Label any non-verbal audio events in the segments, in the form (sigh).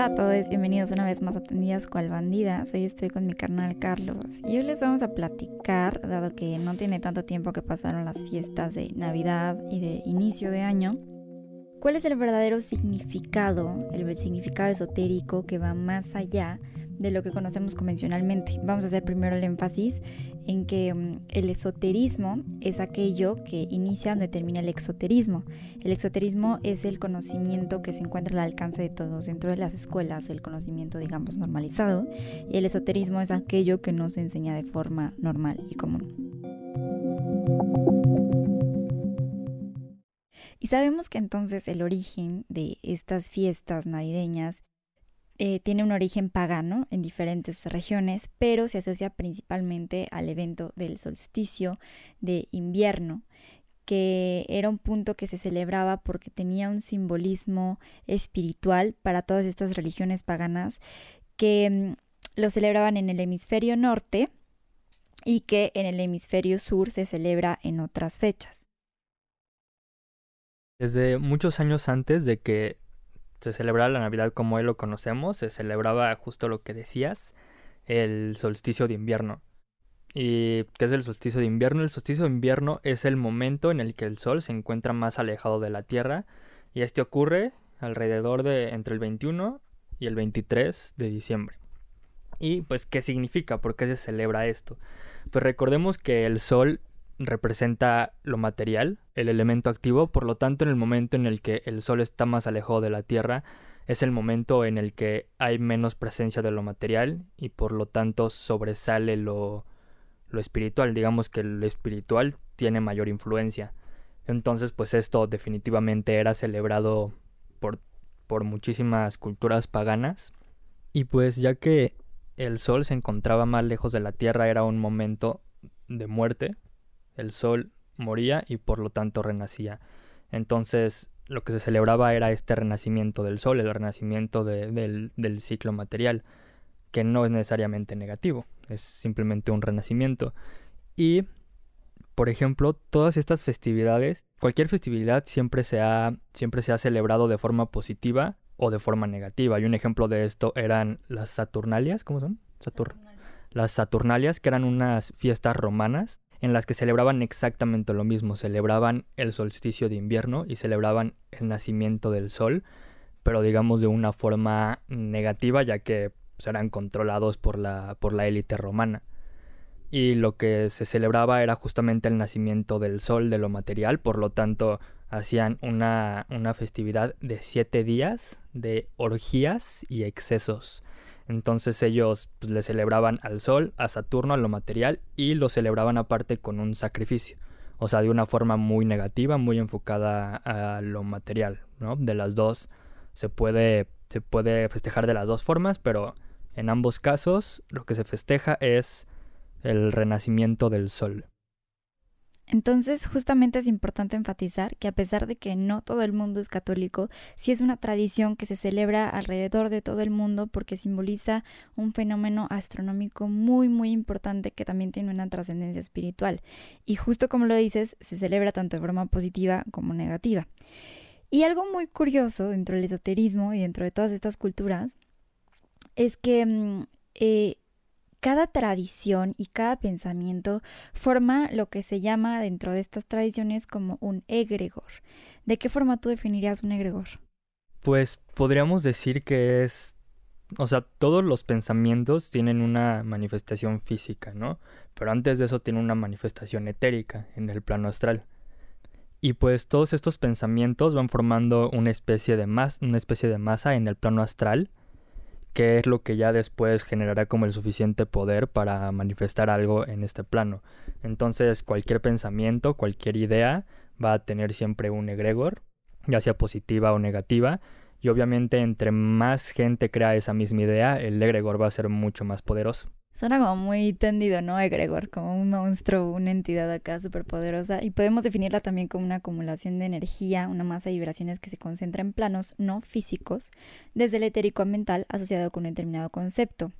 Hola a todos, bienvenidos una vez más a Tendidas Cual Bandidas. Hoy estoy con mi carnal Carlos y hoy les vamos a platicar, dado que no tiene tanto tiempo que pasaron las fiestas de Navidad y de inicio de año, cuál es el verdadero significado, el significado esotérico que va más allá de lo que conocemos convencionalmente. Vamos a hacer primero el énfasis en que mm, el esoterismo es aquello que inicia donde termina el exoterismo. El exoterismo es el conocimiento que se encuentra al alcance de todos dentro de las escuelas, el conocimiento digamos normalizado, y el esoterismo es aquello que no se enseña de forma normal y común. Y sabemos que entonces el origen de estas fiestas navideñas eh, tiene un origen pagano en diferentes regiones, pero se asocia principalmente al evento del solsticio de invierno, que era un punto que se celebraba porque tenía un simbolismo espiritual para todas estas religiones paganas que mm, lo celebraban en el hemisferio norte y que en el hemisferio sur se celebra en otras fechas. Desde muchos años antes de que se celebraba la Navidad como hoy lo conocemos, se celebraba justo lo que decías, el solsticio de invierno. ¿Y qué es el solsticio de invierno? El solsticio de invierno es el momento en el que el Sol se encuentra más alejado de la Tierra y este ocurre alrededor de entre el 21 y el 23 de diciembre. ¿Y pues qué significa? ¿Por qué se celebra esto? Pues recordemos que el Sol representa lo material, el elemento activo, por lo tanto en el momento en el que el Sol está más alejado de la Tierra, es el momento en el que hay menos presencia de lo material y por lo tanto sobresale lo, lo espiritual. Digamos que lo espiritual tiene mayor influencia. Entonces pues esto definitivamente era celebrado por, por muchísimas culturas paganas. Y pues ya que el Sol se encontraba más lejos de la Tierra era un momento de muerte, el sol moría y por lo tanto renacía. Entonces lo que se celebraba era este renacimiento del sol, el renacimiento del, del ciclo material, que no es necesariamente negativo, es simplemente un renacimiento. Y, por ejemplo, todas estas festividades, cualquier festividad siempre se ha, siempre se ha celebrado de forma positiva o de forma negativa. Y un ejemplo de esto eran las Saturnalias, ¿cómo son? Las Saturnalias, que eran unas fiestas romanas en las que celebraban exactamente lo mismo, celebraban el solsticio de invierno y celebraban el nacimiento del sol, pero digamos de una forma negativa ya que pues, eran controlados por la, por la élite romana. Y lo que se celebraba era justamente el nacimiento del sol, de lo material, por lo tanto hacían una, una festividad de siete días de orgías y excesos. Entonces ellos pues, le celebraban al sol, a Saturno, a lo material y lo celebraban aparte con un sacrificio. O sea, de una forma muy negativa, muy enfocada a lo material, ¿no? De las dos se puede, se puede festejar de las dos formas, pero en ambos casos lo que se festeja es el renacimiento del sol. Entonces, justamente es importante enfatizar que a pesar de que no todo el mundo es católico, sí es una tradición que se celebra alrededor de todo el mundo porque simboliza un fenómeno astronómico muy, muy importante que también tiene una trascendencia espiritual. Y justo como lo dices, se celebra tanto de forma positiva como negativa. Y algo muy curioso dentro del esoterismo y dentro de todas estas culturas es que mm, eh, cada tradición y cada pensamiento forma lo que se llama dentro de estas tradiciones como un egregor. ¿De qué forma tú definirías un egregor? Pues podríamos decir que es, o sea, todos los pensamientos tienen una manifestación física, ¿no? Pero antes de eso tiene una manifestación etérica en el plano astral. Y pues todos estos pensamientos van formando una especie de masa, una especie de masa en el plano astral qué es lo que ya después generará como el suficiente poder para manifestar algo en este plano. Entonces cualquier pensamiento, cualquier idea va a tener siempre un egregor, ya sea positiva o negativa, y obviamente entre más gente crea esa misma idea, el egregor va a ser mucho más poderoso. Suena como muy tendido, ¿no? Egregor, como un monstruo, una entidad acá súper poderosa. Y podemos definirla también como una acumulación de energía, una masa de vibraciones que se concentra en planos no físicos, desde el etérico a mental asociado con un determinado concepto.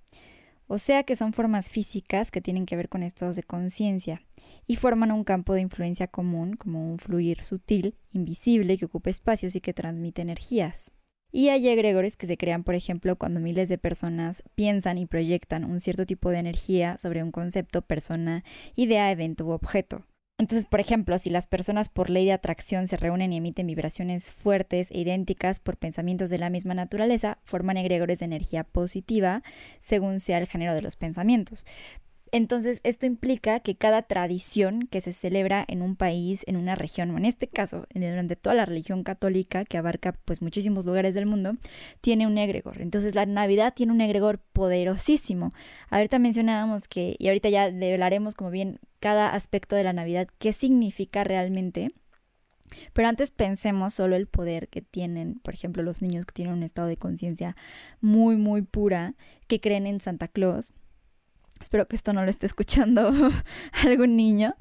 O sea que son formas físicas que tienen que ver con estados de conciencia y forman un campo de influencia común, como un fluir sutil, invisible, que ocupa espacios y que transmite energías. Y hay egregores que se crean, por ejemplo, cuando miles de personas piensan y proyectan un cierto tipo de energía sobre un concepto, persona, idea, evento u objeto. Entonces, por ejemplo, si las personas por ley de atracción se reúnen y emiten vibraciones fuertes e idénticas por pensamientos de la misma naturaleza, forman egregores de energía positiva según sea el género de los pensamientos. Entonces, esto implica que cada tradición que se celebra en un país, en una región, o en este caso, durante toda la religión católica, que abarca pues muchísimos lugares del mundo, tiene un egregor. Entonces, la Navidad tiene un egregor poderosísimo. Ahorita mencionábamos que, y ahorita ya hablaremos como bien cada aspecto de la Navidad, qué significa realmente. Pero antes pensemos solo el poder que tienen, por ejemplo, los niños que tienen un estado de conciencia muy, muy pura, que creen en Santa Claus espero que esto no lo esté escuchando (laughs) algún niño,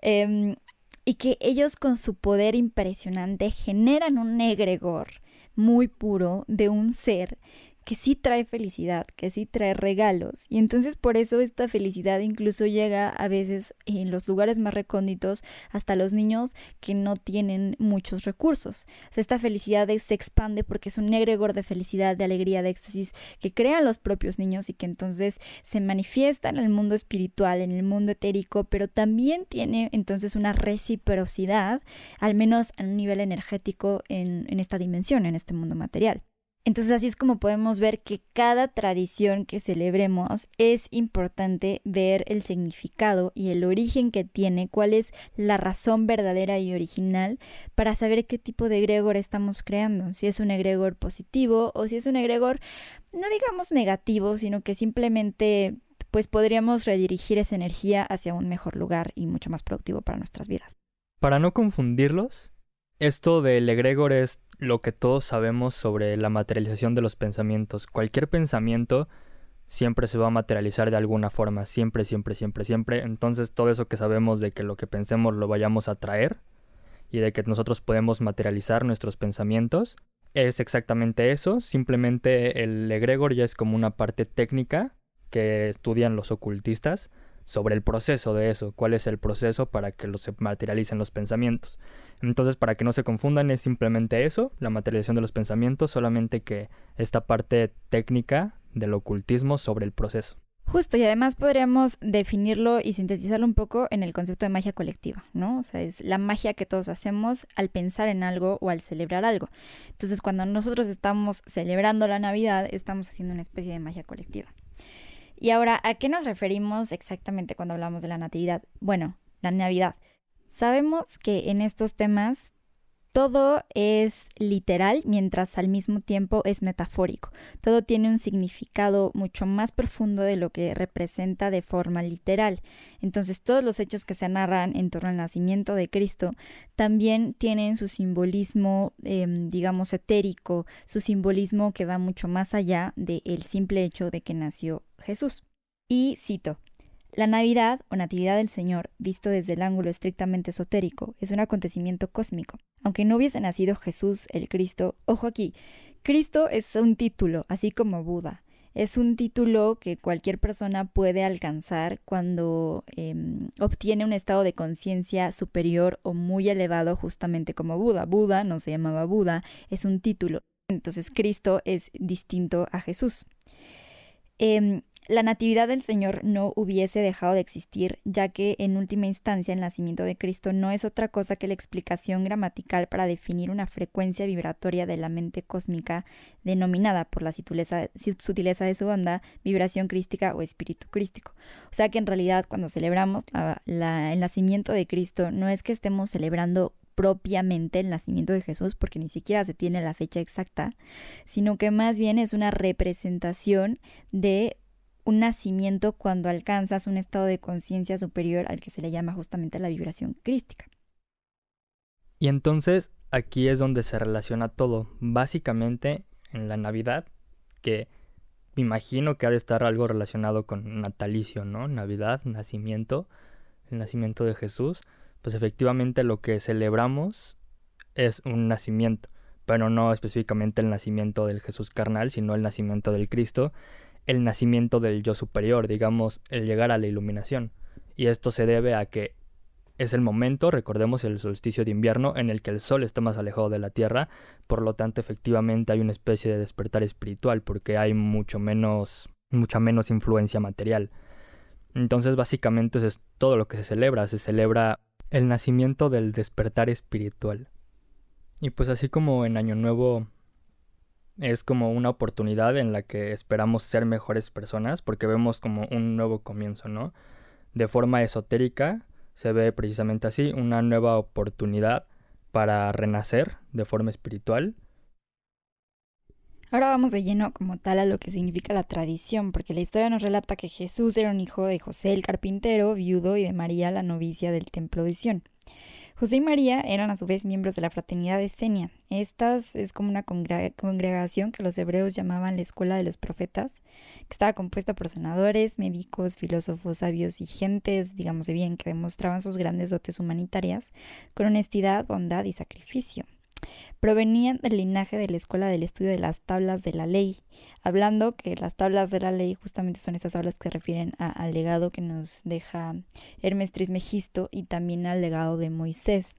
em, y que ellos con su poder impresionante generan un egregor muy puro de un ser que sí trae felicidad, que sí trae regalos. Y entonces por eso esta felicidad incluso llega a veces en los lugares más recónditos hasta los niños que no tienen muchos recursos. esta felicidad se expande porque es un egregor de felicidad, de alegría, de éxtasis que crean los propios niños y que entonces se manifiesta en el mundo espiritual, en el mundo etérico, pero también tiene entonces una reciprocidad, al menos a un nivel energético en, en esta dimensión, en este mundo material. Entonces así es como podemos ver que cada tradición que celebremos es importante ver el significado y el origen que tiene, cuál es la razón verdadera y original para saber qué tipo de egregor estamos creando, si es un egregor positivo o si es un egregor no digamos negativo, sino que simplemente pues podríamos redirigir esa energía hacia un mejor lugar y mucho más productivo para nuestras vidas. Para no confundirlos, esto del egregor es lo que todos sabemos sobre la materialización de los pensamientos. Cualquier pensamiento siempre se va a materializar de alguna forma, siempre, siempre, siempre, siempre. Entonces todo eso que sabemos de que lo que pensemos lo vayamos a traer y de que nosotros podemos materializar nuestros pensamientos, es exactamente eso. Simplemente el egregor ya es como una parte técnica que estudian los ocultistas sobre el proceso de eso, cuál es el proceso para que se materialicen los pensamientos. Entonces, para que no se confundan, es simplemente eso, la materialización de los pensamientos, solamente que esta parte técnica del ocultismo sobre el proceso. Justo, y además podríamos definirlo y sintetizarlo un poco en el concepto de magia colectiva, ¿no? O sea, es la magia que todos hacemos al pensar en algo o al celebrar algo. Entonces, cuando nosotros estamos celebrando la Navidad, estamos haciendo una especie de magia colectiva. Y ahora, ¿a qué nos referimos exactamente cuando hablamos de la Natividad? Bueno, la Navidad. Sabemos que en estos temas todo es literal mientras al mismo tiempo es metafórico. Todo tiene un significado mucho más profundo de lo que representa de forma literal. Entonces todos los hechos que se narran en torno al nacimiento de Cristo también tienen su simbolismo, em, digamos, etérico, su simbolismo que va mucho más allá del simple hecho de que nació Jesús. Y cito, la Navidad o Natividad del Señor, visto desde el ángulo estrictamente esotérico, es un acontecimiento cósmico. Aunque no hubiese nacido Jesús, el Cristo, ojo aquí, Cristo es un título, así como Buda. Es un título que cualquier persona puede alcanzar cuando em, obtiene un estado de conciencia superior o muy elevado, justamente como Buda. Buda no se llamaba Buda, es un título. Entonces Cristo es distinto a Jesús. Em, la natividad del Señor no hubiese dejado de existir, ya que en última instancia el nacimiento de Cristo no es otra cosa que la explicación gramatical para definir una frecuencia vibratoria de la mente cósmica denominada por la sutileza, de su onda vibración crística o espíritu crístico. O sea que en realidad cuando celebramos el nacimiento de Cristo no es que estemos celebrando propiamente el nacimiento de Jesús, porque ni siquiera se tiene la fecha exacta, sino que más bien es una representación de un nacimiento cuando alcanzas un estado de conciencia superior al que se le llama justamente la vibración crística. Y entonces aquí es donde se relaciona todo, básicamente en la Navidad, que me imagino que ha de estar algo relacionado con natalicio, ¿no? Navidad, nacimiento, el nacimiento de Jesús, pues efectivamente lo que celebramos es un nacimiento, pero no específicamente el nacimiento del Jesús carnal, sino el nacimiento del Cristo, el nacimiento del yo superior, digamos, el llegar a la iluminación. Y esto se debe a que es el momento, recordemos el solsticio de invierno, en el que el sol está más alejado de la Tierra, por lo tanto efectivamente hay una especie de despertar espiritual, porque hay mucho menos, mucha menos influencia material. Entonces básicamente eso es todo lo que se celebra, se celebra el nacimiento del despertar espiritual. Y pues así como en Año Nuevo es como una oportunidad en la que esperamos ser mejores personas, porque vemos como un nuevo comienzo, ¿no? De forma esotérica, se ve precisamente así, una nueva oportunidad para renacer de forma espiritual. Ahora vamos de lleno como tal a lo que significa la tradición, porque la historia nos relata que Jesús era un hijo de José el carpintero, viudo, y de María la novicia del templo de Sion. José y María eran a su vez miembros de la fraternidad de Senia. Esta es como una congregación que los hebreos llamaban la escuela de los profetas, que estaba compuesta por senadores, médicos, filósofos, sabios y gentes, digamos bien, que demostraban sus grandes dotes humanitarias con honestidad, bondad y sacrificio provenían del linaje de la escuela del estudio de las tablas de la ley, hablando que las tablas de la ley justamente son estas tablas que refieren al legado que nos deja Hermes Trismegisto y también al legado de Moisés.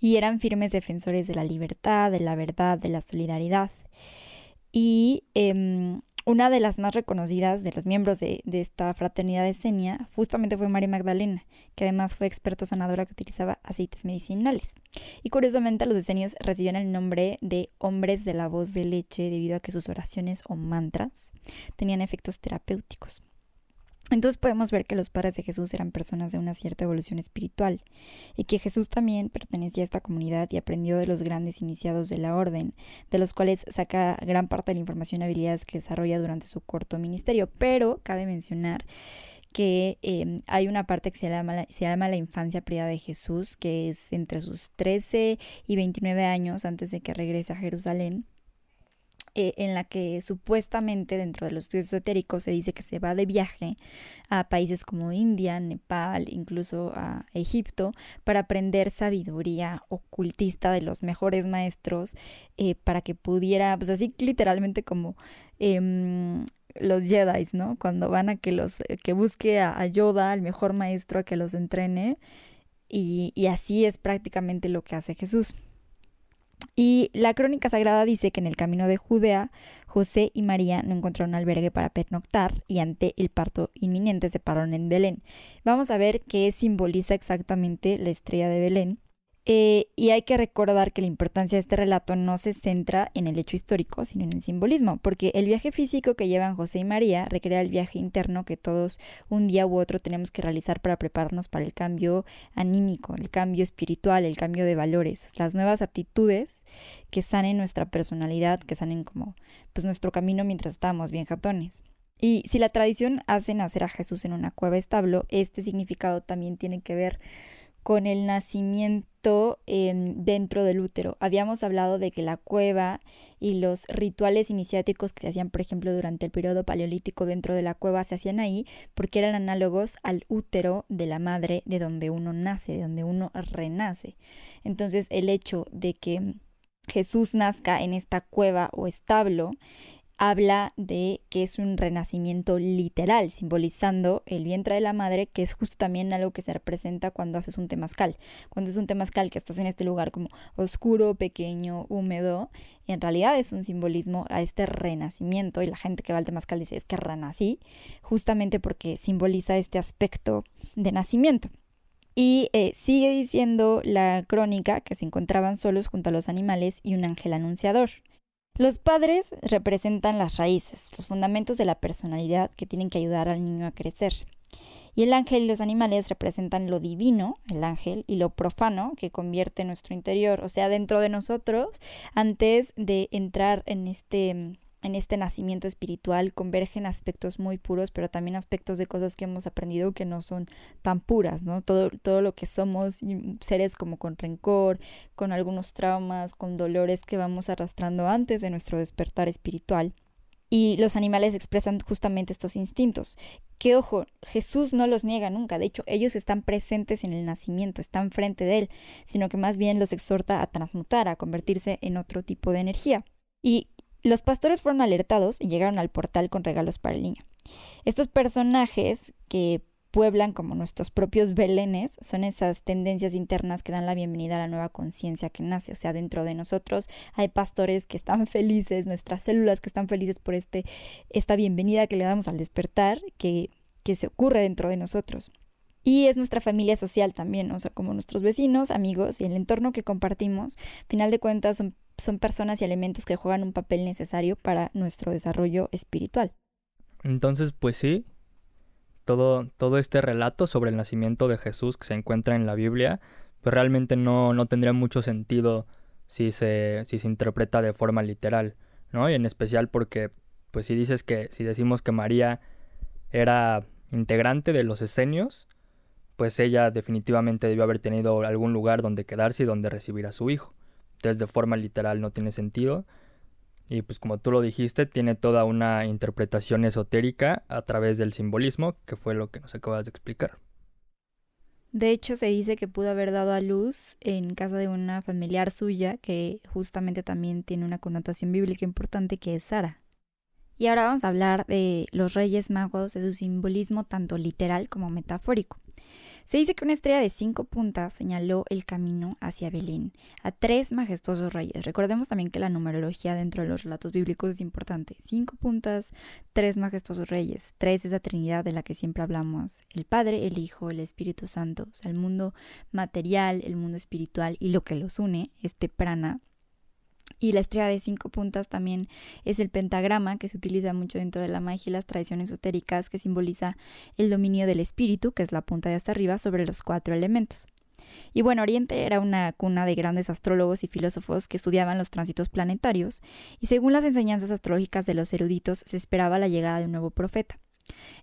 Y eran firmes defensores de la libertad, de la verdad, de la solidaridad. Y em, una de las más reconocidas de los miembros de, esta fraternidad de Senia justamente fue María Magdalena, que además fue experta sanadora que utilizaba aceites medicinales. Y curiosamente los esenios recibían el nombre de hombres de la voz de leche debido a que sus oraciones o mantras tenían efectos terapéuticos. Entonces podemos ver que los padres de Jesús eran personas de una cierta evolución espiritual y que Jesús también pertenecía a esta comunidad y aprendió de los grandes iniciados de la orden, de los cuales saca gran parte de la información y habilidades que desarrolla durante su corto ministerio. Pero cabe mencionar que em, hay una parte que se llama, la infancia privada de Jesús, que es entre sus 13 y 29 años antes de que regrese a Jerusalén eh, en la que supuestamente dentro de los estudios esotéricos se dice que se va de viaje a países como India, Nepal, incluso a Egipto, para aprender sabiduría ocultista de los mejores maestros, eh, para que pudiera, pues así literalmente como em, los Jedi, ¿no? Cuando van a que los que busque a, Yoda, al mejor maestro, a que los entrene. y así es prácticamente lo que hace Jesús. Y la crónica sagrada dice que en el camino de Judea, José y María no encontraron albergue para pernoctar y ante el parto inminente se pararon en Belén. Vamos a ver qué simboliza exactamente la estrella de Belén eh, y hay que recordar que la importancia de este relato no se centra en el hecho histórico, sino en el simbolismo, porque el viaje físico que llevan José y María recrea el viaje interno que todos un día u otro tenemos que realizar para prepararnos para el cambio anímico, el cambio espiritual, el cambio de valores, las nuevas aptitudes que sanen nuestra personalidad, que sanen como pues nuestro camino mientras estamos bien jatones. Y si la tradición hace nacer a Jesús en una cueva establo, este significado también tiene que ver con el nacimiento dentro del útero. Habíamos hablado de que la cueva y los rituales iniciáticos que se hacían, por ejemplo, durante el periodo paleolítico dentro de la cueva se hacían ahí porque eran análogos al útero de la madre de donde uno nace, de donde uno renace. Entonces el hecho de que Jesús nazca en esta cueva o establo habla de que es un renacimiento literal, simbolizando el vientre de la madre, que es justo también algo que se representa cuando haces un temazcal. Cuando es un temazcal que estás en este lugar como oscuro, pequeño, húmedo, en realidad es un simbolismo a este renacimiento y la gente que va al temazcal dice es que renací, justamente porque simboliza este aspecto de nacimiento. Y eh, sigue diciendo la crónica que se encontraban solos junto a los animales y un ángel anunciador. Los padres representan las raíces, los fundamentos de la personalidad que tienen que ayudar al niño a crecer. Y el ángel y los animales representan lo divino, el ángel, y lo profano que convierte nuestro interior, o sea, dentro de nosotros, antes de entrar en este en este nacimiento espiritual convergen aspectos muy puros, pero también aspectos de cosas que hemos aprendido que no son tan puras, ¿no? Todo, todo lo que somos, seres como con rencor, con algunos traumas, con dolores que vamos arrastrando antes de nuestro despertar espiritual. Y los animales expresan justamente estos instintos. Que ojo, Jesús no los niega nunca, de hecho ellos están presentes en el nacimiento, están frente de él, sino que más bien los exhorta a transmutar, a convertirse en otro tipo de energía. Y los pastores fueron alertados y llegaron al portal con regalos para el niño. Estos personajes que pueblan como nuestros propios belenes, son esas tendencias internas que dan la bienvenida a la nueva conciencia que nace. O sea, dentro de nosotros hay pastores que están felices, nuestras células que están felices por este, esta bienvenida que le damos al despertar, que, que se ocurre dentro de nosotros. Y es nuestra familia social también, o sea, como nuestros vecinos, amigos y el entorno que compartimos, final de cuentas son, son personas y elementos que juegan un papel necesario para nuestro desarrollo espiritual. Entonces, pues sí, todo, todo este relato sobre el nacimiento de Jesús que se encuentra en la Biblia, pues realmente no, no tendría mucho sentido si se, si se interpreta de forma literal, ¿no? Y en especial porque, pues si dices que, si decimos que María era integrante de los esenios, pues ella definitivamente debió haber tenido algún lugar donde quedarse y donde recibir a su hijo. Entonces de forma literal no tiene sentido. Y pues como tú lo dijiste, tiene toda una interpretación esotérica a través del simbolismo, que fue lo que nos acabas de explicar. De hecho, se dice que pudo haber dado a luz en casa de una familiar suya, que justamente también tiene una connotación bíblica importante, que es Sara. Y ahora vamos a hablar de los Reyes Magos, de su simbolismo tanto literal como metafórico. Se dice que una estrella de cinco puntas señaló el camino hacia Belén a tres majestuosos reyes. Recordemos también que la numerología dentro de los relatos bíblicos es importante. Cinco puntas, tres majestuosos reyes. Tres es la Trinidad de la que siempre hablamos. El Padre, el Hijo, el Espíritu Santo. O sea, el mundo material, el mundo espiritual y lo que los une, este prana, y la estrella de cinco puntas también es el pentagrama que se utiliza mucho dentro de la magia y las tradiciones esotéricas que simboliza el dominio del espíritu, que es la punta de hasta arriba, sobre los cuatro elementos. Y bueno, Oriente era una cuna de grandes astrólogos y filósofos que estudiaban los tránsitos planetarios, y según las enseñanzas astrológicas de los eruditos se esperaba la llegada de un nuevo profeta.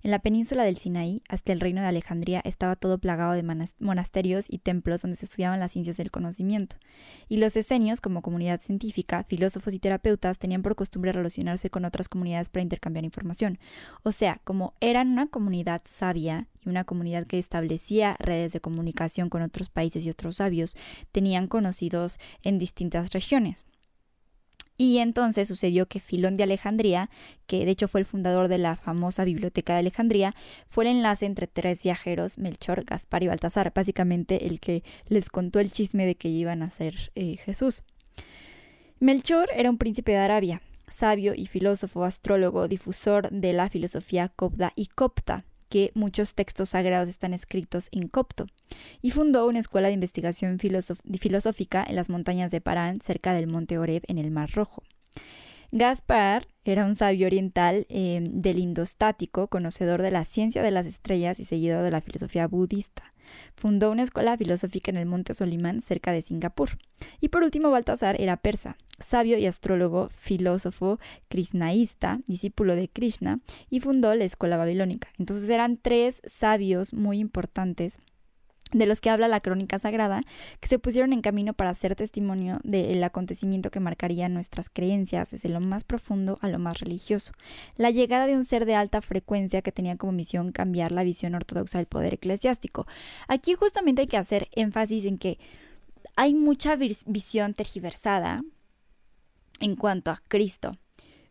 En la península del Sinaí, hasta el reino de Alejandría, estaba todo plagado de monasterios y templos donde se estudiaban las ciencias del conocimiento. Y los esenios, como comunidad científica, filósofos y terapeutas, tenían por costumbre relacionarse con otras comunidades para intercambiar información. O sea, como eran una comunidad sabia y una comunidad que establecía redes de comunicación con otros países y otros sabios, tenían conocidos en distintas regiones. Y entonces sucedió que Filón de Alejandría, que de hecho fue el fundador de la famosa Biblioteca de Alejandría, fue el enlace entre tres viajeros, Melchor, Gaspar y Baltasar, básicamente el que les contó el chisme de que iban a ser eh, Jesús. Melchor era un príncipe de Arabia, sabio y filósofo, astrólogo, difusor de la filosofía copta y copta, que muchos textos sagrados están escritos en copto, y fundó una escuela de investigación filosófica en las montañas de Parán, cerca del monte Oreb, en el Mar Rojo. Gaspar era un sabio oriental em, del indostático, conocedor de la ciencia de las estrellas y seguidor de la filosofía budista. Fundó una escuela filosófica en el monte Solimán, cerca de Singapur. Y por último, Baltasar era persa, sabio y astrólogo, filósofo, krishnaísta, discípulo de Krishna, y fundó la escuela babilónica. Entonces eran tres sabios muy importantes de los que habla la crónica sagrada, que se pusieron en camino para hacer testimonio del acontecimiento que marcaría nuestras creencias desde lo más profundo a lo más religioso. La llegada de un ser de alta frecuencia que tenía como misión cambiar la visión ortodoxa del poder eclesiástico. Aquí justamente hay que hacer énfasis en que hay mucha visión tergiversada en cuanto a Cristo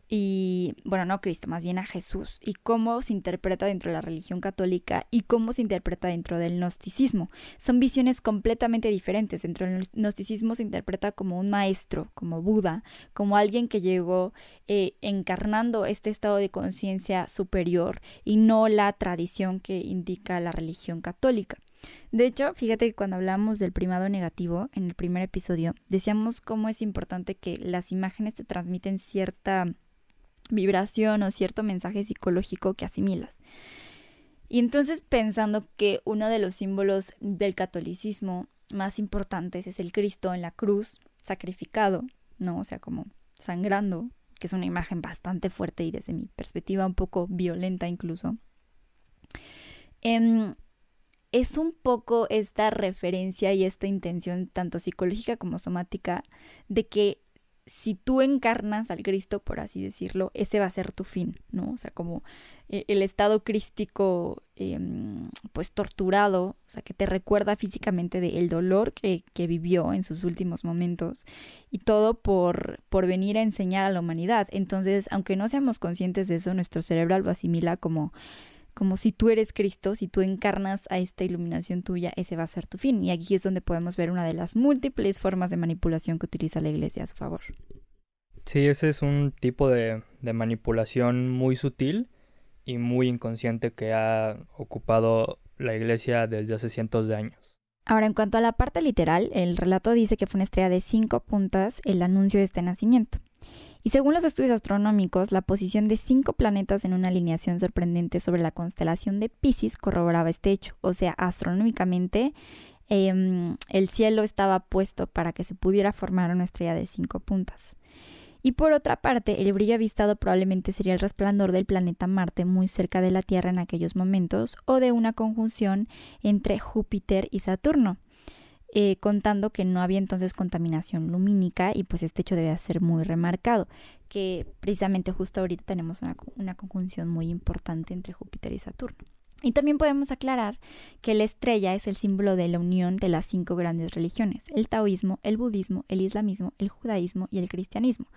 y, bueno, no Cristo, más bien a Jesús, y cómo se interpreta dentro de la religión católica y cómo se interpreta dentro del gnosticismo. Son visiones completamente diferentes. Dentro del gnosticismo se interpreta como un maestro, como Buda, como alguien que llegó eh, encarnando este estado de conciencia superior y no la tradición que indica la religión católica. De hecho, fíjate que cuando hablamos del primado negativo en el primer episodio, decíamos cómo es importante que las imágenes te transmiten cierta vibración o cierto mensaje psicológico que asimilas. Y entonces pensando que uno de los símbolos del catolicismo más importantes es el Cristo en la cruz, sacrificado, ¿no? O sea, como sangrando, que es una imagen bastante fuerte y desde mi perspectiva un poco violenta incluso. Em, es un poco esta referencia y esta intención tanto psicológica como somática de que si tú encarnas al Cristo, por así decirlo, ese va a ser tu fin, ¿no? O sea, como eh, el estado crístico, em, pues torturado, o sea, que te recuerda físicamente del dolor que, que, vivió en sus últimos momentos y todo por, por venir a enseñar a la humanidad. Entonces, aunque no seamos conscientes de eso, nuestro cerebro lo asimila como como si tú eres Cristo, si tú encarnas a esta iluminación tuya, ese va a ser tu fin. Y aquí es donde podemos ver una de las múltiples formas de manipulación que utiliza la iglesia a su favor. Sí, ese es un tipo de, de manipulación muy sutil y muy inconsciente que ha ocupado la iglesia desde hace cientos de años. Ahora, en cuanto a la parte literal, el relato dice que fue una estrella de cinco puntas el anuncio de este nacimiento. Y según los estudios astronómicos, la posición de cinco planetas en una alineación sorprendente sobre la constelación de Pisces corroboraba este hecho. O sea, astronómicamente em, el cielo estaba puesto para que se pudiera formar una estrella de cinco puntas. Y por otra parte, el brillo avistado probablemente sería el resplandor del planeta Marte muy cerca de la Tierra en aquellos momentos o de una conjunción entre Júpiter y Saturno. Eh, contando que no había entonces contaminación lumínica y pues este hecho debe ser muy remarcado, que precisamente justo ahorita tenemos una, una conjunción muy importante entre Júpiter y Saturno. Y también podemos aclarar que la estrella es el símbolo de la unión de las cinco grandes religiones, el taoísmo, el budismo, el islamismo, el judaísmo y el cristianismo,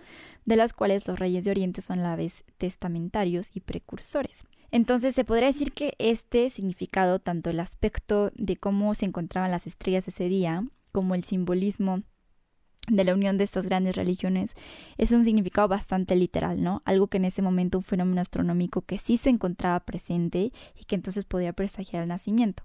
de las cuales los reyes de Oriente son a la vez testamentarios y precursores. Entonces se podría decir que este significado, tanto el aspecto de cómo se encontraban las estrellas ese día, como el simbolismo de la unión de estas grandes religiones es un significado bastante literal, ¿no? Algo que en ese momento un fenómeno astronómico que sí se encontraba presente y que entonces podía presagiar el nacimiento.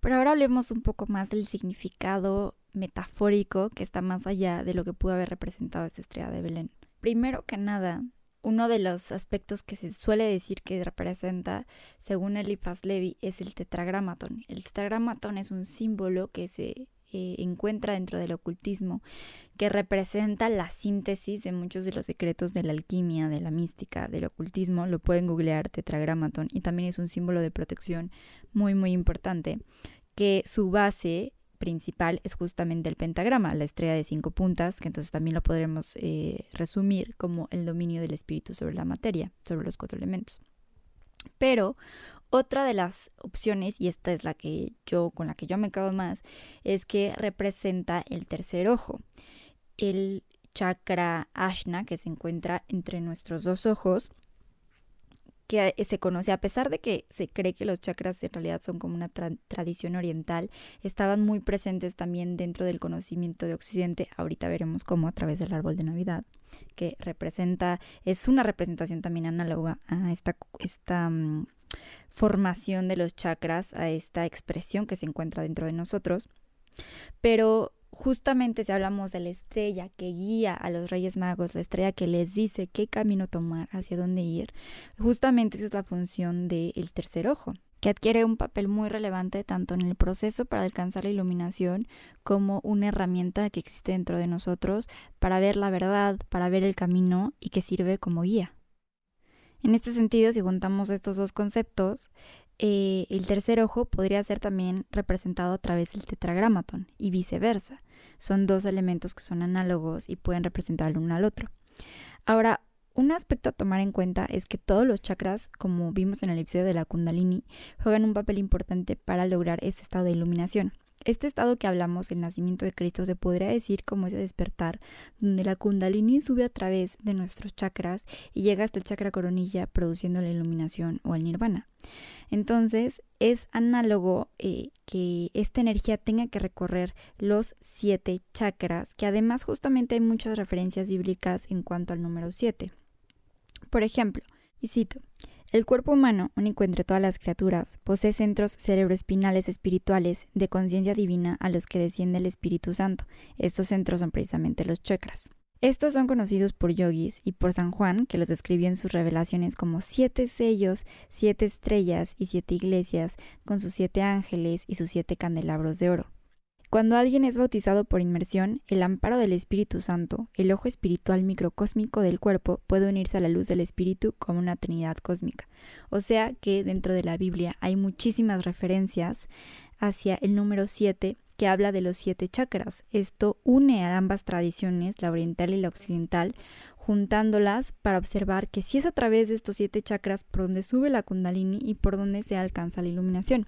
Pero ahora hablemos un poco más del significado metafórico que está más allá de lo que pudo haber representado esta estrella de Belén. Primero que nada, uno de los aspectos que se suele decir que representa, según Eliphas Levi, es el tetragramatón. El tetragramatón es un símbolo que se eh, encuentra dentro del ocultismo, que representa la síntesis de muchos de los secretos de la alquimia, de la mística, del ocultismo. Lo pueden googlear tetragramatón y también es un símbolo de protección muy, muy importante, que su base principal es justamente el pentagrama, la estrella de cinco puntas, que entonces también lo podremos eh, resumir como el dominio del espíritu sobre la materia, sobre los cuatro elementos. Pero otra de las opciones, y esta es la que yo, con la que yo me cago más, es que representa el tercer ojo. El chakra Ashna, que se encuentra entre nuestros dos ojos, que se conoce, a pesar de que se cree que los chakras en realidad son como una tradición oriental, estaban muy presentes también dentro del conocimiento de Occidente. Ahorita veremos cómo a través del árbol de Navidad, que representa, es una representación también análoga a esta, esta mm, formación de los chakras, a esta expresión que se encuentra dentro de nosotros. Pero justamente si hablamos de la estrella que guía a los Reyes Magos, la estrella que les dice qué camino tomar, hacia dónde ir, justamente esa es la función del tercer ojo, que adquiere un papel muy relevante tanto en el proceso para alcanzar la iluminación como una herramienta que existe dentro de nosotros para ver la verdad, para ver el camino y que sirve como guía. En este sentido, si juntamos estos dos conceptos, eh, el tercer ojo podría ser también representado a través del tetragramatón y viceversa. Son dos elementos que son análogos y pueden representar el uno al otro. Ahora, un aspecto a tomar en cuenta es que todos los chakras, como vimos en el episodio de la Kundalini, juegan un papel importante para lograr este estado de iluminación. Este estado que hablamos, el nacimiento de Cristo, se podría decir como ese despertar, donde la kundalini sube a través de nuestros chakras y llega hasta el chakra coronilla produciendo la iluminación o el nirvana. Entonces, es análogo eh, que esta energía tenga que recorrer los siete chakras, que además justamente hay muchas referencias bíblicas en cuanto al número siete. Por ejemplo, y cito, el cuerpo humano, único entre todas las criaturas, posee centros cerebroespinales espirituales de conciencia divina a los que desciende el Espíritu Santo. Estos centros son precisamente los chakras. Estos son conocidos por yogis y por San Juan, que los describió en sus revelaciones como siete sellos, siete estrellas y siete iglesias, con sus siete ángeles y sus siete candelabros de oro. Cuando alguien es bautizado por inmersión, el amparo del Espíritu Santo, el ojo espiritual microcósmico del cuerpo, puede unirse a la luz del Espíritu como una trinidad cósmica. O sea que dentro de la Biblia hay muchísimas referencias hacia el número 7 que habla de los siete chakras. Esto une a ambas tradiciones, la oriental y la occidental, juntándolas para observar que si es a través de estos siete chakras por donde sube la kundalini y por donde se alcanza la iluminación.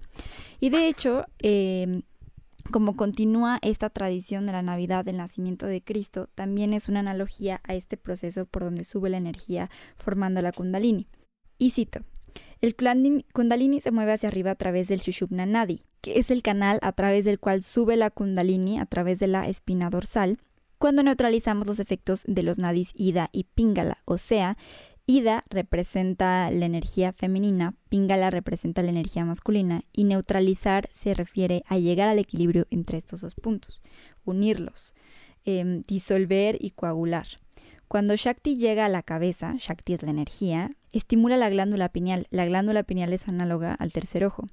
Y de hecho, eh, como continúa esta tradición de la Navidad del nacimiento de Cristo, también es una analogía a este proceso por donde sube la energía formando la kundalini. Y cito, El kundalini se mueve hacia arriba a través del Sushumna Nadi, que es el canal a través del cual sube la kundalini a través de la espina dorsal, cuando neutralizamos los efectos de los nadis Ida y Pingala, o sea, Ida representa la energía femenina, Pingala representa la energía masculina y neutralizar se refiere a llegar al equilibrio entre estos dos puntos, unirlos, em, disolver y coagular. Cuando Shakti llega a la cabeza, Shakti es la energía, estimula la glándula pineal. La glándula pineal es análoga al tercer ojo.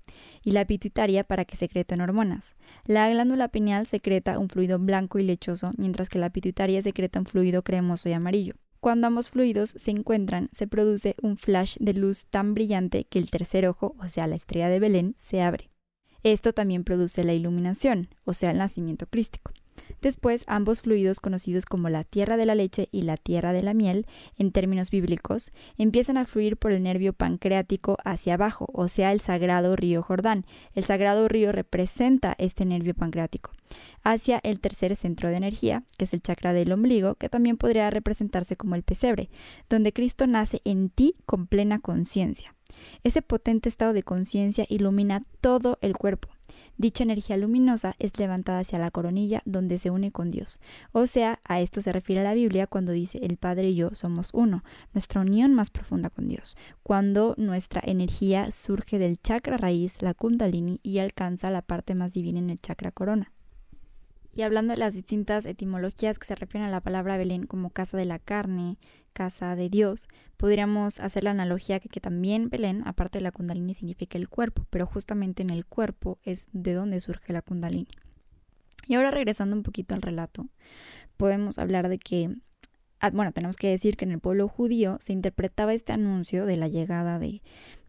Y la pituitaria para que secreten hormonas. La glándula pineal secreta un fluido blanco y lechoso, mientras que la pituitaria secreta un fluido cremoso y amarillo. Cuando ambos fluidos se encuentran, se produce un flash de luz tan brillante que el tercer ojo, o sea, la estrella de Belén, se abre. Esto también produce la iluminación, o sea, el nacimiento crístico. Después, ambos fluidos conocidos como la tierra de la leche y la tierra de la miel, en términos bíblicos, empiezan a fluir por el nervio pancreático hacia abajo, o sea, el sagrado río Jordán. El sagrado río representa este nervio pancreático, hacia el tercer centro de energía, que es el chakra del ombligo, que también podría representarse como el pesebre, donde Cristo nace en ti con plena conciencia. Ese potente estado de conciencia ilumina todo el cuerpo. Dicha energía luminosa es levantada hacia la coronilla donde se une con Dios. O sea, a esto se refiere la Biblia cuando dice el Padre y yo somos uno, nuestra unión más profunda con Dios. Cuando nuestra energía surge del chakra raíz, la kundalini, y alcanza la parte más divina en el chakra corona. Y hablando de las distintas etimologías que se refieren a la palabra Belén como casa de la carne, casa de Dios, podríamos hacer la analogía que, que también Belén, aparte de la kundalini, significa el cuerpo, pero justamente en el cuerpo es de donde surge la kundalini. Y ahora regresando un poquito al relato, podemos hablar de que Ah, bueno, tenemos que decir que en el pueblo judío se interpretaba este anuncio de la llegada de,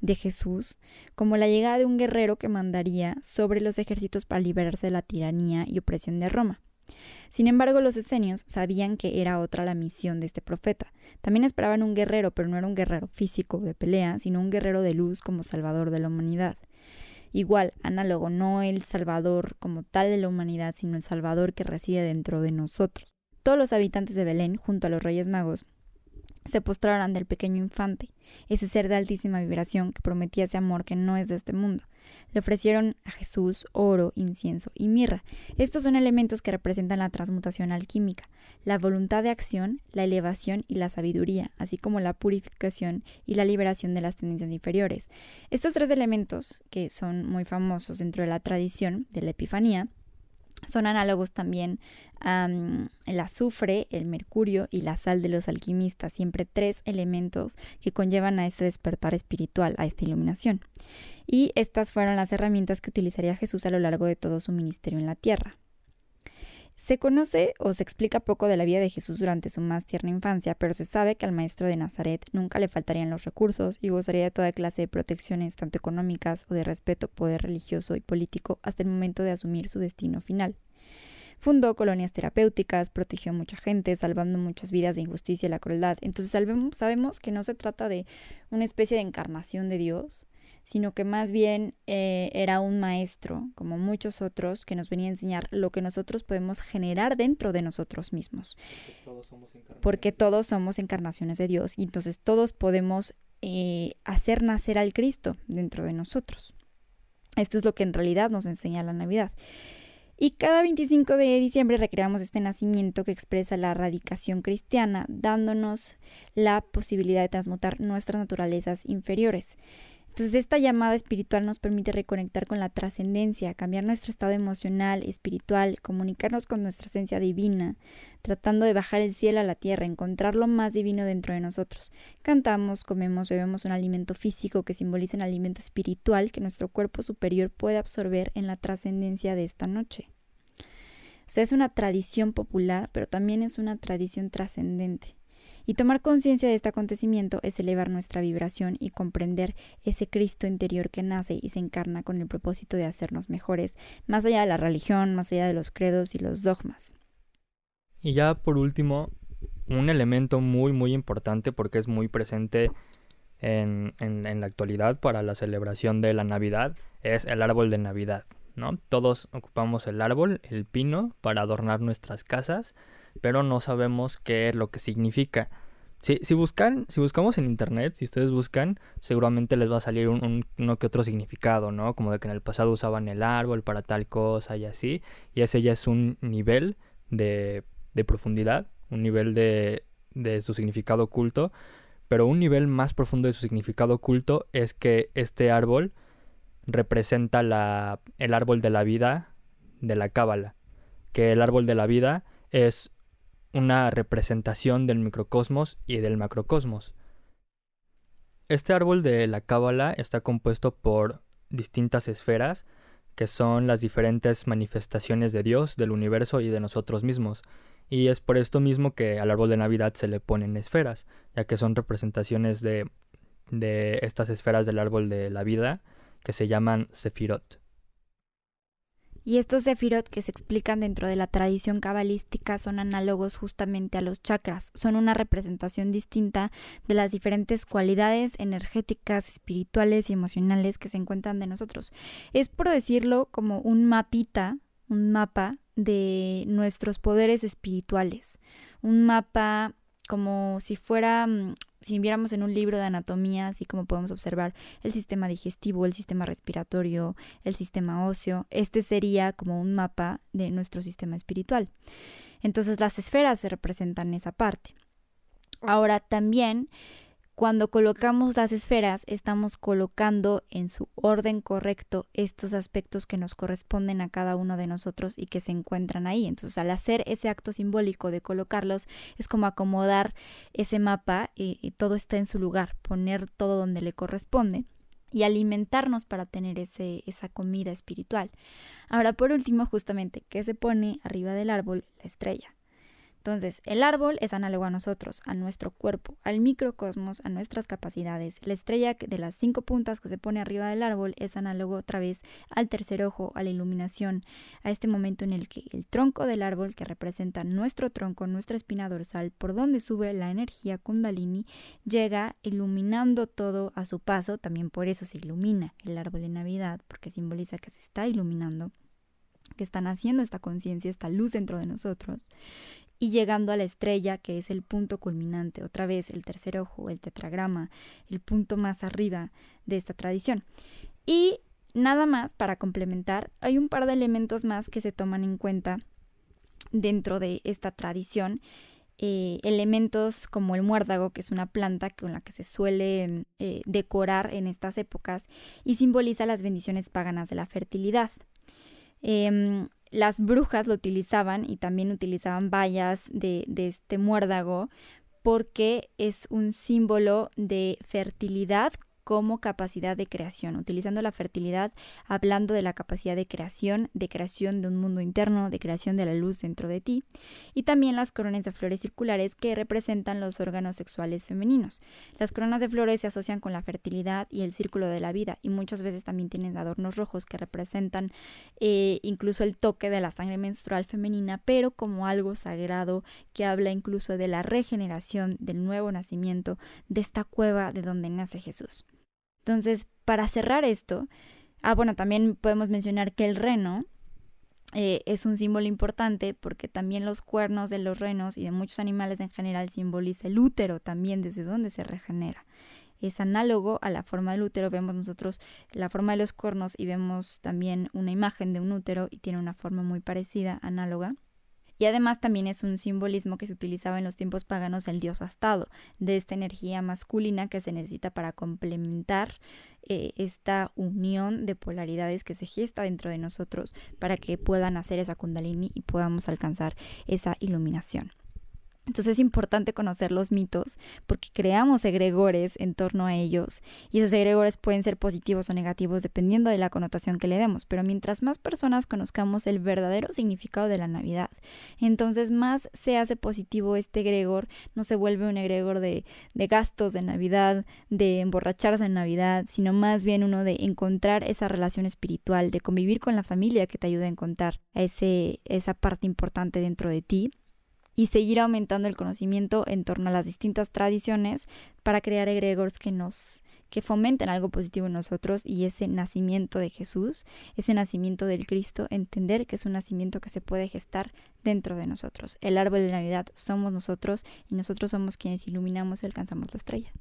de Jesús como la llegada de un guerrero que mandaría sobre los ejércitos para liberarse de la tiranía y opresión de Roma. Sin embargo, los esenios sabían que era otra la misión de este profeta. También esperaban un guerrero, pero no era un guerrero físico de pelea, sino un guerrero de luz como salvador de la humanidad. Igual, análogo, no el salvador como tal de la humanidad, sino el salvador que reside dentro de nosotros. Todos los habitantes de Belén, junto a los Reyes Magos, se postraron ante el pequeño infante, ese ser de altísima vibración que prometía ese amor que no es de este mundo. Le ofrecieron a Jesús oro, incienso y mirra. Estos son elementos que representan la transmutación alquímica, la voluntad de acción, la elevación y la sabiduría, así como la purificación y la liberación de las tendencias inferiores. Estos tres elementos, que son muy famosos dentro de la tradición de la Epifanía, son análogos también el azufre, el mercurio y la sal de los alquimistas, siempre tres elementos que conllevan a este despertar espiritual, a esta iluminación. Y estas fueron las herramientas que utilizaría Jesús a lo largo de todo su ministerio en la tierra. Se conoce o se explica poco de la vida de Jesús durante su más tierna infancia, pero se sabe que al maestro de Nazaret nunca le faltarían los recursos y gozaría de toda clase de protecciones, tanto económicas o de respeto, poder religioso y político, hasta el momento de asumir su destino final. Fundó colonias terapéuticas, protegió a mucha gente, salvando muchas vidas de injusticia y la crueldad. Entonces sabemos que no se trata de una especie de encarnación de Dios, sino que más bien eh, era un maestro, como muchos otros, que nos venía a enseñar lo que nosotros podemos generar dentro de nosotros mismos. Porque todos somos encarnaciones, de Dios y entonces todos podemos eh, hacer nacer al Cristo dentro de nosotros. Esto es lo que en realidad nos enseña la Navidad. Y cada 25 de diciembre recreamos este nacimiento que expresa la radicación cristiana, dándonos la posibilidad de transmutar nuestras naturalezas inferiores. Entonces esta llamada espiritual nos permite reconectar con la trascendencia, cambiar nuestro estado emocional, espiritual, comunicarnos con nuestra esencia divina, tratando de bajar el cielo a la tierra, encontrar lo más divino dentro de nosotros. Cantamos, comemos, bebemos un alimento físico que simboliza un alimento espiritual que nuestro cuerpo superior puede absorber en la trascendencia de esta noche. O sea, es una tradición popular, pero también es una tradición trascendente. Y tomar conciencia de este acontecimiento es elevar nuestra vibración y comprender ese Cristo interior que nace y se encarna con el propósito de hacernos mejores, más allá de la religión, más allá de los credos y los dogmas. Y ya por último, un elemento muy muy importante porque es muy presente en, en, la actualidad para la celebración de la Navidad es el árbol de Navidad. ¿no? Todos ocupamos el árbol, el pino, para adornar nuestras casas pero no sabemos qué es lo que significa. Si, si, buscan, si buscamos en internet, si ustedes buscan, seguramente les va a salir un, uno que otro significado, ¿no? Como de que en el pasado usaban el árbol para tal cosa y así. Y ese ya es un nivel de, de profundidad, un nivel de, de su significado oculto. Pero un nivel más profundo de su significado oculto es que este árbol representa la, el árbol de la vida de la cábala. Que el árbol de la vida es una representación del microcosmos y del macrocosmos. Este árbol de la cábala está compuesto por distintas esferas, que son las diferentes manifestaciones de Dios, del universo y de nosotros mismos. Y es por esto mismo que al árbol de Navidad se le ponen esferas, ya que son representaciones de, de estas esferas del árbol de la vida, que se llaman sefirot. Y estos sefirot que se explican dentro de la tradición cabalística son análogos justamente a los chakras, son una representación distinta de las diferentes cualidades energéticas, espirituales y emocionales que se encuentran de nosotros. Es por decirlo como un mapita, un mapa de nuestros poderes espirituales, un mapa como si fuera, mm, si viéramos en un libro de anatomía, así como podemos observar el sistema digestivo, el sistema respiratorio, el sistema óseo, este sería como un mapa de nuestro sistema espiritual. Entonces las esferas se representan en esa parte. Ahora también cuando colocamos las esferas, estamos colocando en su orden correcto estos aspectos que nos corresponden a cada uno de nosotros y que se encuentran ahí. Entonces, al hacer ese acto simbólico de colocarlos, es como acomodar ese mapa y, todo está en su lugar, poner todo donde le corresponde y alimentarnos para tener ese, esa comida espiritual. Ahora, por último, justamente, ¿qué se pone arriba del árbol? La estrella. Entonces, el árbol es análogo a nosotros, a nuestro cuerpo, al microcosmos, a nuestras capacidades. La estrella de las cinco puntas que se pone arriba del árbol es análogo otra vez al tercer ojo, a la iluminación, a este momento en el que el tronco del árbol, que representa nuestro tronco, nuestra espina dorsal, por donde sube la energía kundalini, llega iluminando todo a su paso. También por eso se ilumina el árbol de Navidad, porque simboliza que se está iluminando que están haciendo esta conciencia, esta luz dentro de nosotros y llegando a la estrella, que es el punto culminante, otra vez el tercer ojo, el tetragrama, el punto más arriba de esta tradición. Y nada más para complementar, hay un par de elementos más que se toman en cuenta dentro de esta tradición. Eh, elementos como el muérdago, que es una planta con la que se suele eh, decorar en estas épocas y simboliza las bendiciones paganas de la fertilidad. Em, las brujas lo utilizaban y también utilizaban vallas de, de este muérdago porque es un símbolo de fertilidad como capacidad de creación, utilizando la fertilidad, hablando de la capacidad de creación, de creación de un mundo interno, de creación de la luz dentro de ti, y también las coronas de flores circulares que representan los órganos sexuales femeninos. Las coronas de flores se asocian con la fertilidad y el círculo de la vida, y muchas veces también tienen adornos rojos que representan eh, incluso el toque de la sangre menstrual femenina, pero como algo sagrado que habla incluso de la regeneración, del nuevo nacimiento, de esta cueva de donde nace Jesús. Entonces, para cerrar esto, ah, bueno, también podemos mencionar que el reno eh, es un símbolo importante porque también los cuernos de los renos y de muchos animales en general simboliza el útero también desde donde se regenera. Es análogo a la forma del útero, vemos nosotros la forma de los cuernos y vemos también una imagen de un útero y tiene una forma muy parecida, análoga. Y además también es un simbolismo que se utilizaba en los tiempos paganos del dios astado, de esta energía masculina que se necesita para complementar eh, esta unión de polaridades que se gesta dentro de nosotros para que puedan hacer esa kundalini y podamos alcanzar esa iluminación. Entonces es importante conocer los mitos porque creamos egregores en torno a ellos y esos egregores pueden ser positivos o negativos dependiendo de la connotación que le demos, pero mientras más personas conozcamos el verdadero significado de la Navidad, entonces más se hace positivo este egregor, no se vuelve un egregor de, de gastos de Navidad, de emborracharse en Navidad, sino más bien uno de encontrar esa relación espiritual, de convivir con la familia que te ayuda a encontrar ese, esa parte importante dentro de ti y seguir aumentando el conocimiento en torno a las distintas tradiciones para crear egregores que nos, que fomenten algo positivo en nosotros y ese nacimiento de Jesús, ese nacimiento del Cristo, entender que es un nacimiento que se puede gestar dentro de nosotros. El árbol de Navidad somos nosotros y nosotros somos quienes iluminamos y alcanzamos la estrella.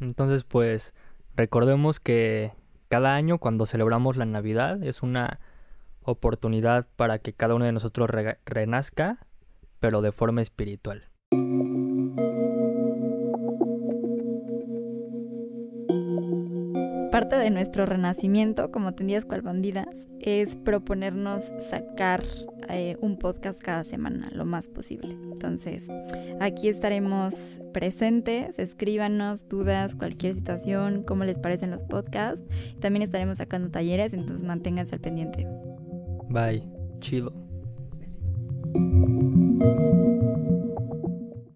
Entonces, pues recordemos que cada año cuando celebramos la Navidad es una oportunidad para que cada uno de nosotros renazca, pero de forma espiritual. Parte de nuestro renacimiento como Tendías Cual Bandidas es proponernos sacar eh, un podcast cada semana, lo más posible. Entonces, aquí estaremos presentes, escríbanos dudas, cualquier situación, cómo les parecen los podcasts. También estaremos sacando talleres, entonces manténganse al pendiente. Bye, chido.